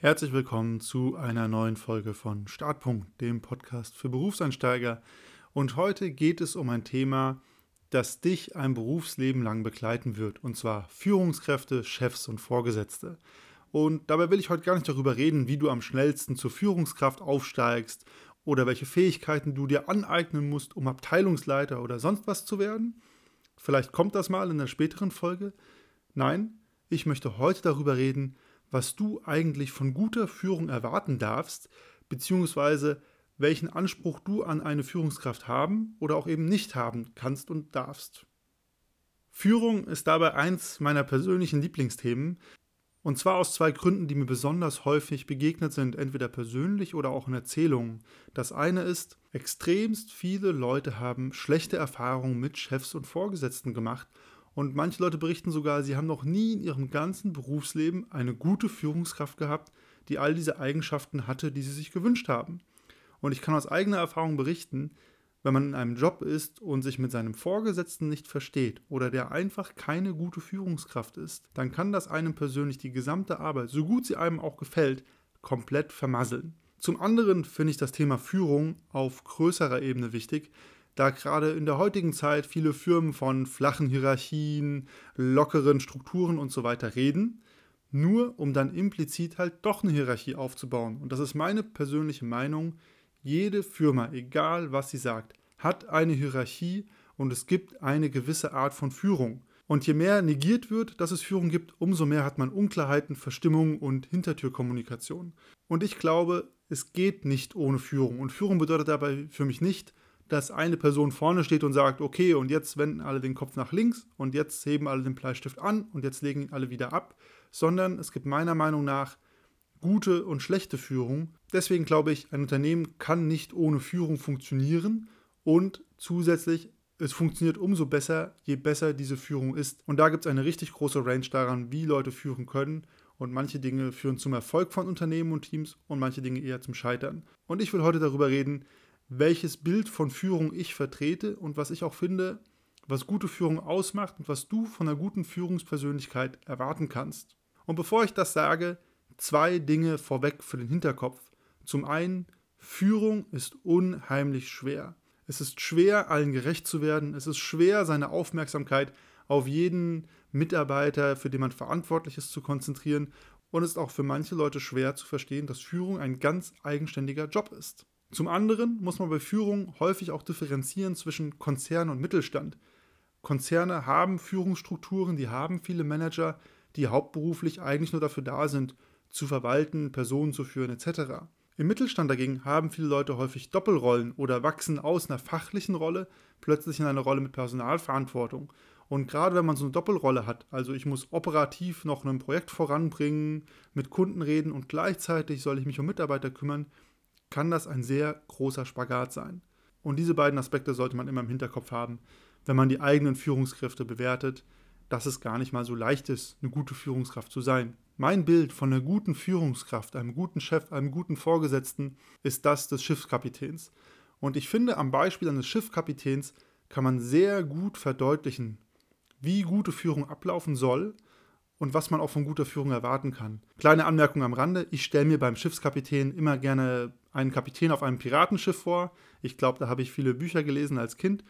Herzlich willkommen zu einer neuen Folge von Startpunkt, dem Podcast für Berufseinsteiger. Und heute geht es um ein Thema, das dich ein Berufsleben lang begleiten wird, und zwar Führungskräfte, Chefs und Vorgesetzte. Und dabei will ich heute gar nicht darüber reden, wie du am schnellsten zur Führungskraft aufsteigst oder welche Fähigkeiten du dir aneignen musst, um Abteilungsleiter oder sonst was zu werden. Vielleicht kommt das mal in der späteren Folge. Nein, ich möchte heute darüber reden, was du eigentlich von guter Führung erwarten darfst, beziehungsweise welchen Anspruch du an eine Führungskraft haben oder auch eben nicht haben kannst und darfst. Führung ist dabei eins meiner persönlichen Lieblingsthemen, und zwar aus zwei Gründen, die mir besonders häufig begegnet sind, entweder persönlich oder auch in Erzählungen. Das eine ist, extremst viele Leute haben schlechte Erfahrungen mit Chefs und Vorgesetzten gemacht und manche Leute berichten sogar, sie haben noch nie in ihrem ganzen Berufsleben eine gute Führungskraft gehabt, die all diese Eigenschaften hatte, die sie sich gewünscht haben. Und ich kann aus eigener Erfahrung berichten, wenn man in einem Job ist und sich mit seinem Vorgesetzten nicht versteht oder der einfach keine gute Führungskraft ist, dann kann das einem persönlich die gesamte Arbeit, so gut sie einem auch gefällt, komplett vermasseln. Zum anderen finde ich das Thema Führung auf größerer Ebene wichtig, da gerade in der heutigen Zeit viele Firmen von flachen Hierarchien, lockeren Strukturen und so weiter reden, nur um dann implizit halt doch eine Hierarchie aufzubauen. Und das ist meine persönliche Meinung. Jede Firma, egal was sie sagt, hat eine Hierarchie und es gibt eine gewisse Art von Führung. Und je mehr negiert wird, dass es Führung gibt, umso mehr hat man Unklarheiten, Verstimmung und Hintertürkommunikation. Und ich glaube, es geht nicht ohne Führung. Und Führung bedeutet dabei für mich nicht, dass eine Person vorne steht und sagt, okay, und jetzt wenden alle den Kopf nach links und jetzt heben alle den Bleistift an und jetzt legen ihn alle wieder ab, sondern es gibt meiner Meinung nach gute und schlechte Führung. Deswegen glaube ich, ein Unternehmen kann nicht ohne Führung funktionieren und zusätzlich, es funktioniert umso besser, je besser diese Führung ist. Und da gibt es eine richtig große Range daran, wie Leute führen können. Und manche Dinge führen zum Erfolg von Unternehmen und Teams und manche Dinge eher zum Scheitern. Und ich will heute darüber reden, welches Bild von Führung ich vertrete und was ich auch finde, was gute Führung ausmacht und was du von einer guten Führungspersönlichkeit erwarten kannst. Und bevor ich das sage, zwei Dinge vorweg für den Hinterkopf. Zum einen, Führung ist unheimlich schwer. Es ist schwer, allen gerecht zu werden. Es ist schwer, seine Aufmerksamkeit auf jeden Mitarbeiter, für den man verantwortlich ist, zu konzentrieren. Und es ist auch für manche Leute schwer zu verstehen, dass Führung ein ganz eigenständiger Job ist. Zum anderen muss man bei Führung häufig auch differenzieren zwischen Konzern und Mittelstand. Konzerne haben Führungsstrukturen, die haben viele Manager, die hauptberuflich eigentlich nur dafür da sind, zu verwalten, Personen zu führen etc. Im Mittelstand dagegen haben viele Leute häufig Doppelrollen oder wachsen aus einer fachlichen Rolle plötzlich in eine Rolle mit Personalverantwortung. Und gerade wenn man so eine Doppelrolle hat, also ich muss operativ noch ein Projekt voranbringen, mit Kunden reden und gleichzeitig soll ich mich um Mitarbeiter kümmern, kann das ein sehr großer Spagat sein. Und diese beiden Aspekte sollte man immer im Hinterkopf haben, wenn man die eigenen Führungskräfte bewertet, dass es gar nicht mal so leicht ist, eine gute Führungskraft zu sein. Mein Bild von einer guten Führungskraft, einem guten Chef, einem guten Vorgesetzten ist das des Schiffskapitäns. Und ich finde, am Beispiel eines Schiffskapitäns kann man sehr gut verdeutlichen, wie gute Führung ablaufen soll und was man auch von guter Führung erwarten kann. Kleine Anmerkung am Rande, ich stelle mir beim Schiffskapitän immer gerne einen Kapitän auf einem Piratenschiff vor. Ich glaube, da habe ich viele Bücher gelesen als Kind.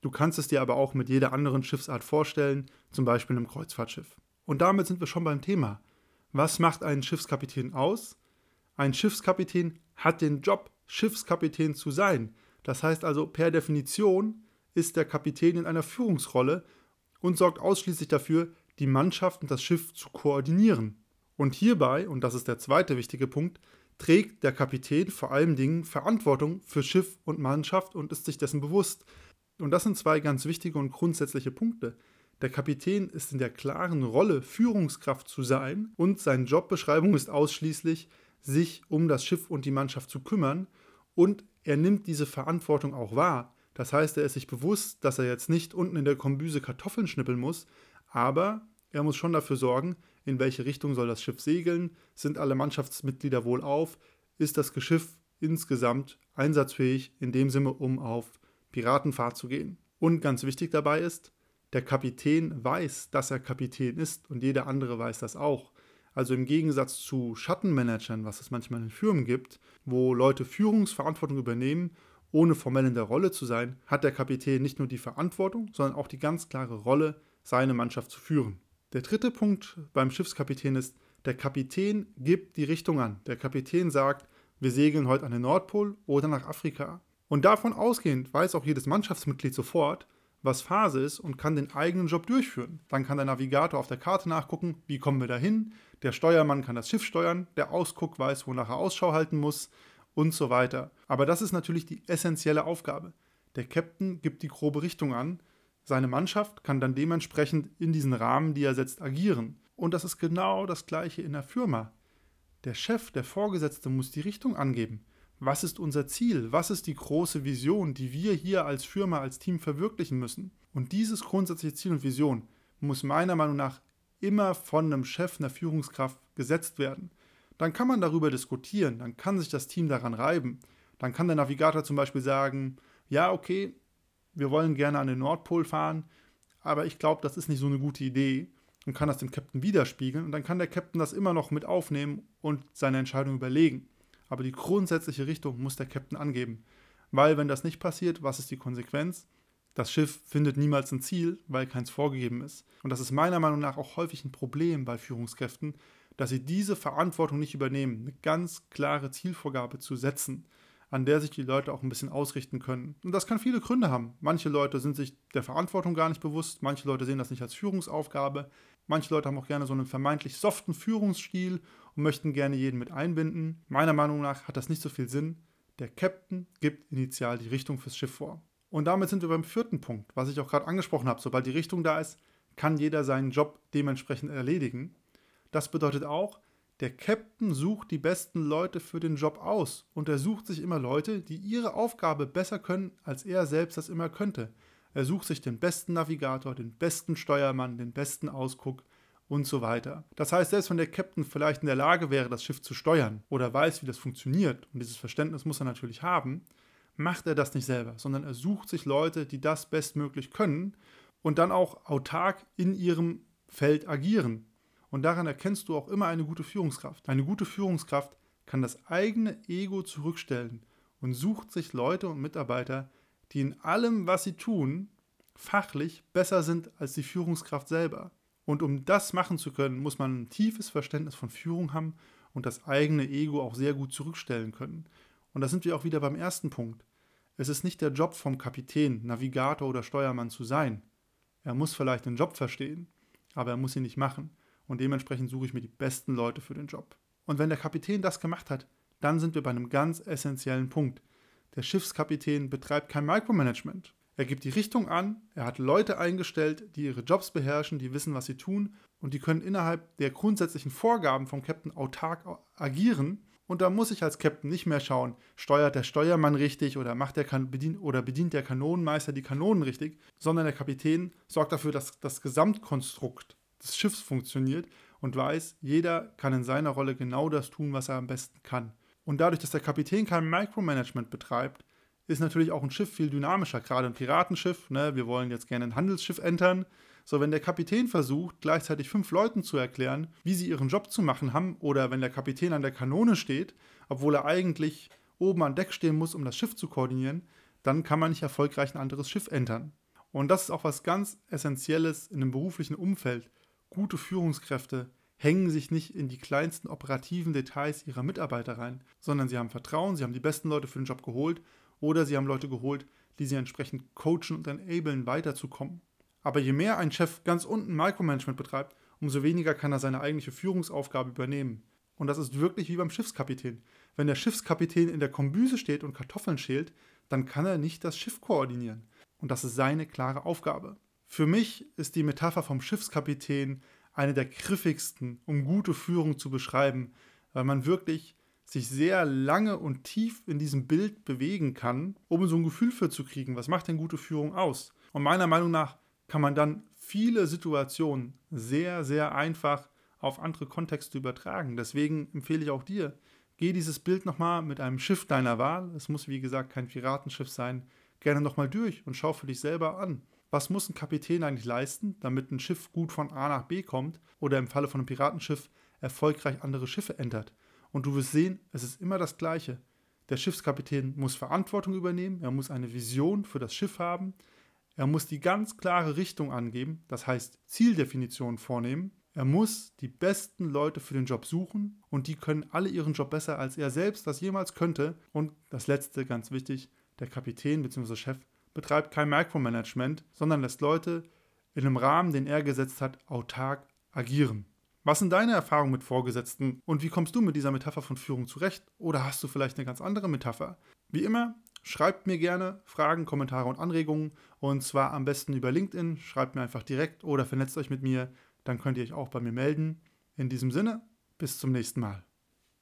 Du kannst es dir aber auch mit jeder anderen Schiffsart vorstellen, zum Beispiel einem Kreuzfahrtschiff. Und damit sind wir schon beim Thema. Was macht einen Schiffskapitän aus? Ein Schiffskapitän hat den Job, Schiffskapitän zu sein. Das heißt also, per Definition ist der Kapitän in einer Führungsrolle und sorgt ausschließlich dafür, die Mannschaft und das Schiff zu koordinieren. Und hierbei, und das ist der zweite wichtige Punkt, trägt der Kapitän vor allen Dingen Verantwortung für Schiff und Mannschaft und ist sich dessen bewusst. Und das sind zwei ganz wichtige und grundsätzliche Punkte. Der Kapitän ist in der klaren Rolle, Führungskraft zu sein und seine Jobbeschreibung ist ausschließlich, sich um das Schiff und die Mannschaft zu kümmern und er nimmt diese Verantwortung auch wahr. Das heißt, er ist sich bewusst, dass er jetzt nicht unten in der Kombüse Kartoffeln schnippeln muss, aber er muss schon dafür sorgen, in welche Richtung soll das Schiff segeln, sind alle Mannschaftsmitglieder wohlauf, ist das Schiff insgesamt einsatzfähig, in dem Sinne, um auf Piratenfahrt zu gehen. Und ganz wichtig dabei ist, der Kapitän weiß, dass er Kapitän ist und jeder andere weiß das auch. Also im Gegensatz zu Schattenmanagern, was es manchmal in Firmen gibt, wo Leute Führungsverantwortung übernehmen, ohne formell in der Rolle zu sein, hat der Kapitän nicht nur die Verantwortung, sondern auch die ganz klare Rolle, seine Mannschaft zu führen. Der dritte Punkt beim Schiffskapitän ist, der Kapitän gibt die Richtung an. Der Kapitän sagt, wir segeln heute an den Nordpol oder nach Afrika. Und davon ausgehend weiß auch jedes Mannschaftsmitglied sofort, was Phase ist und kann den eigenen Job durchführen. Dann kann der Navigator auf der Karte nachgucken, wie kommen wir dahin. Der Steuermann kann das Schiff steuern, der Ausguck weiß, wonach er Ausschau halten muss und so weiter. Aber das ist natürlich die essentielle Aufgabe. Der Captain gibt die grobe Richtung an, seine Mannschaft kann dann dementsprechend in diesen Rahmen, die er setzt, agieren. Und das ist genau das gleiche in der Firma. Der Chef, der Vorgesetzte muss die Richtung angeben. Was ist unser Ziel? Was ist die große Vision, die wir hier als Firma, als Team verwirklichen müssen? Und dieses grundsätzliche Ziel und Vision muss meiner Meinung nach immer von einem Chef, einer Führungskraft gesetzt werden. Dann kann man darüber diskutieren, dann kann sich das Team daran reiben. Dann kann der Navigator zum Beispiel sagen, ja, okay, wir wollen gerne an den Nordpol fahren, aber ich glaube, das ist nicht so eine gute Idee und kann das dem Captain widerspiegeln und dann kann der Captain das immer noch mit aufnehmen und seine Entscheidung überlegen. Aber die grundsätzliche Richtung muss der Captain angeben. Weil, wenn das nicht passiert, was ist die Konsequenz? Das Schiff findet niemals ein Ziel, weil keins vorgegeben ist. Und das ist meiner Meinung nach auch häufig ein Problem bei Führungskräften, dass sie diese Verantwortung nicht übernehmen, eine ganz klare Zielvorgabe zu setzen, an der sich die Leute auch ein bisschen ausrichten können. Und das kann viele Gründe haben. Manche Leute sind sich der Verantwortung gar nicht bewusst, manche Leute sehen das nicht als Führungsaufgabe, manche Leute haben auch gerne so einen vermeintlich soften Führungsstil und möchten gerne jeden mit einbinden. Meiner Meinung nach hat das nicht so viel Sinn. Der Captain gibt initial die Richtung fürs Schiff vor. Und damit sind wir beim vierten Punkt, was ich auch gerade angesprochen habe. Sobald die Richtung da ist, kann jeder seinen Job dementsprechend erledigen. Das bedeutet auch, der Captain sucht die besten Leute für den Job aus und er sucht sich immer Leute, die ihre Aufgabe besser können, als er selbst das immer könnte. Er sucht sich den besten Navigator, den besten Steuermann, den besten Ausguck und so weiter. Das heißt, selbst wenn der Captain vielleicht in der Lage wäre, das Schiff zu steuern oder weiß, wie das funktioniert, und dieses Verständnis muss er natürlich haben, macht er das nicht selber, sondern er sucht sich Leute, die das bestmöglich können und dann auch autark in ihrem Feld agieren. Und daran erkennst du auch immer eine gute Führungskraft. Eine gute Führungskraft kann das eigene Ego zurückstellen und sucht sich Leute und Mitarbeiter, die in allem, was sie tun, fachlich besser sind als die Führungskraft selber. Und um das machen zu können, muss man ein tiefes Verständnis von Führung haben und das eigene Ego auch sehr gut zurückstellen können. Und da sind wir auch wieder beim ersten Punkt. Es ist nicht der Job vom Kapitän, Navigator oder Steuermann zu sein. Er muss vielleicht den Job verstehen, aber er muss ihn nicht machen. Und dementsprechend suche ich mir die besten Leute für den Job. Und wenn der Kapitän das gemacht hat, dann sind wir bei einem ganz essentiellen Punkt. Der Schiffskapitän betreibt kein Micromanagement. Er gibt die Richtung an, er hat Leute eingestellt, die ihre Jobs beherrschen, die wissen, was sie tun und die können innerhalb der grundsätzlichen Vorgaben vom Captain autark agieren. Und da muss ich als Captain nicht mehr schauen, steuert der Steuermann richtig oder macht der kan bedient, oder bedient der Kanonenmeister die Kanonen richtig, sondern der Kapitän sorgt dafür, dass das Gesamtkonstrukt des Schiffs funktioniert und weiß, jeder kann in seiner Rolle genau das tun, was er am besten kann. Und dadurch, dass der Kapitän kein Micromanagement betreibt, ist natürlich auch ein Schiff viel dynamischer, gerade ein Piratenschiff. Ne? Wir wollen jetzt gerne ein Handelsschiff entern. So, wenn der Kapitän versucht, gleichzeitig fünf Leuten zu erklären, wie sie ihren Job zu machen haben, oder wenn der Kapitän an der Kanone steht, obwohl er eigentlich oben an Deck stehen muss, um das Schiff zu koordinieren, dann kann man nicht erfolgreich ein anderes Schiff entern. Und das ist auch was ganz Essentielles in einem beruflichen Umfeld. Gute Führungskräfte hängen sich nicht in die kleinsten operativen Details ihrer Mitarbeiter rein, sondern sie haben Vertrauen, sie haben die besten Leute für den Job geholt oder sie haben Leute geholt, die sie entsprechend coachen und enablen, weiterzukommen. Aber je mehr ein Chef ganz unten Micromanagement betreibt, umso weniger kann er seine eigentliche Führungsaufgabe übernehmen. Und das ist wirklich wie beim Schiffskapitän. Wenn der Schiffskapitän in der Kombüse steht und Kartoffeln schält, dann kann er nicht das Schiff koordinieren. Und das ist seine klare Aufgabe. Für mich ist die Metapher vom Schiffskapitän eine der griffigsten, um gute Führung zu beschreiben, weil man wirklich sich sehr lange und tief in diesem Bild bewegen kann, um so ein Gefühl für zu kriegen, was macht denn gute Führung aus? Und meiner Meinung nach kann man dann viele Situationen sehr, sehr einfach auf andere Kontexte übertragen. Deswegen empfehle ich auch dir, geh dieses Bild nochmal mit einem Schiff deiner Wahl, es muss wie gesagt kein Piratenschiff sein, gerne nochmal durch und schau für dich selber an. Was muss ein Kapitän eigentlich leisten, damit ein Schiff gut von A nach B kommt oder im Falle von einem Piratenschiff erfolgreich andere Schiffe entert. Und du wirst sehen, es ist immer das Gleiche. Der Schiffskapitän muss Verantwortung übernehmen, er muss eine Vision für das Schiff haben, er muss die ganz klare Richtung angeben, das heißt Zieldefinitionen vornehmen, er muss die besten Leute für den Job suchen und die können alle ihren Job besser, als er selbst das jemals könnte. Und das letzte, ganz wichtig, der Kapitän bzw. Chef betreibt kein Micromanagement, sondern lässt Leute in einem Rahmen, den er gesetzt hat, autark agieren. Was sind deine Erfahrungen mit Vorgesetzten und wie kommst du mit dieser Metapher von Führung zurecht? Oder hast du vielleicht eine ganz andere Metapher? Wie immer, schreibt mir gerne Fragen, Kommentare und Anregungen und zwar am besten über LinkedIn. Schreibt mir einfach direkt oder vernetzt euch mit mir, dann könnt ihr euch auch bei mir melden. In diesem Sinne, bis zum nächsten Mal.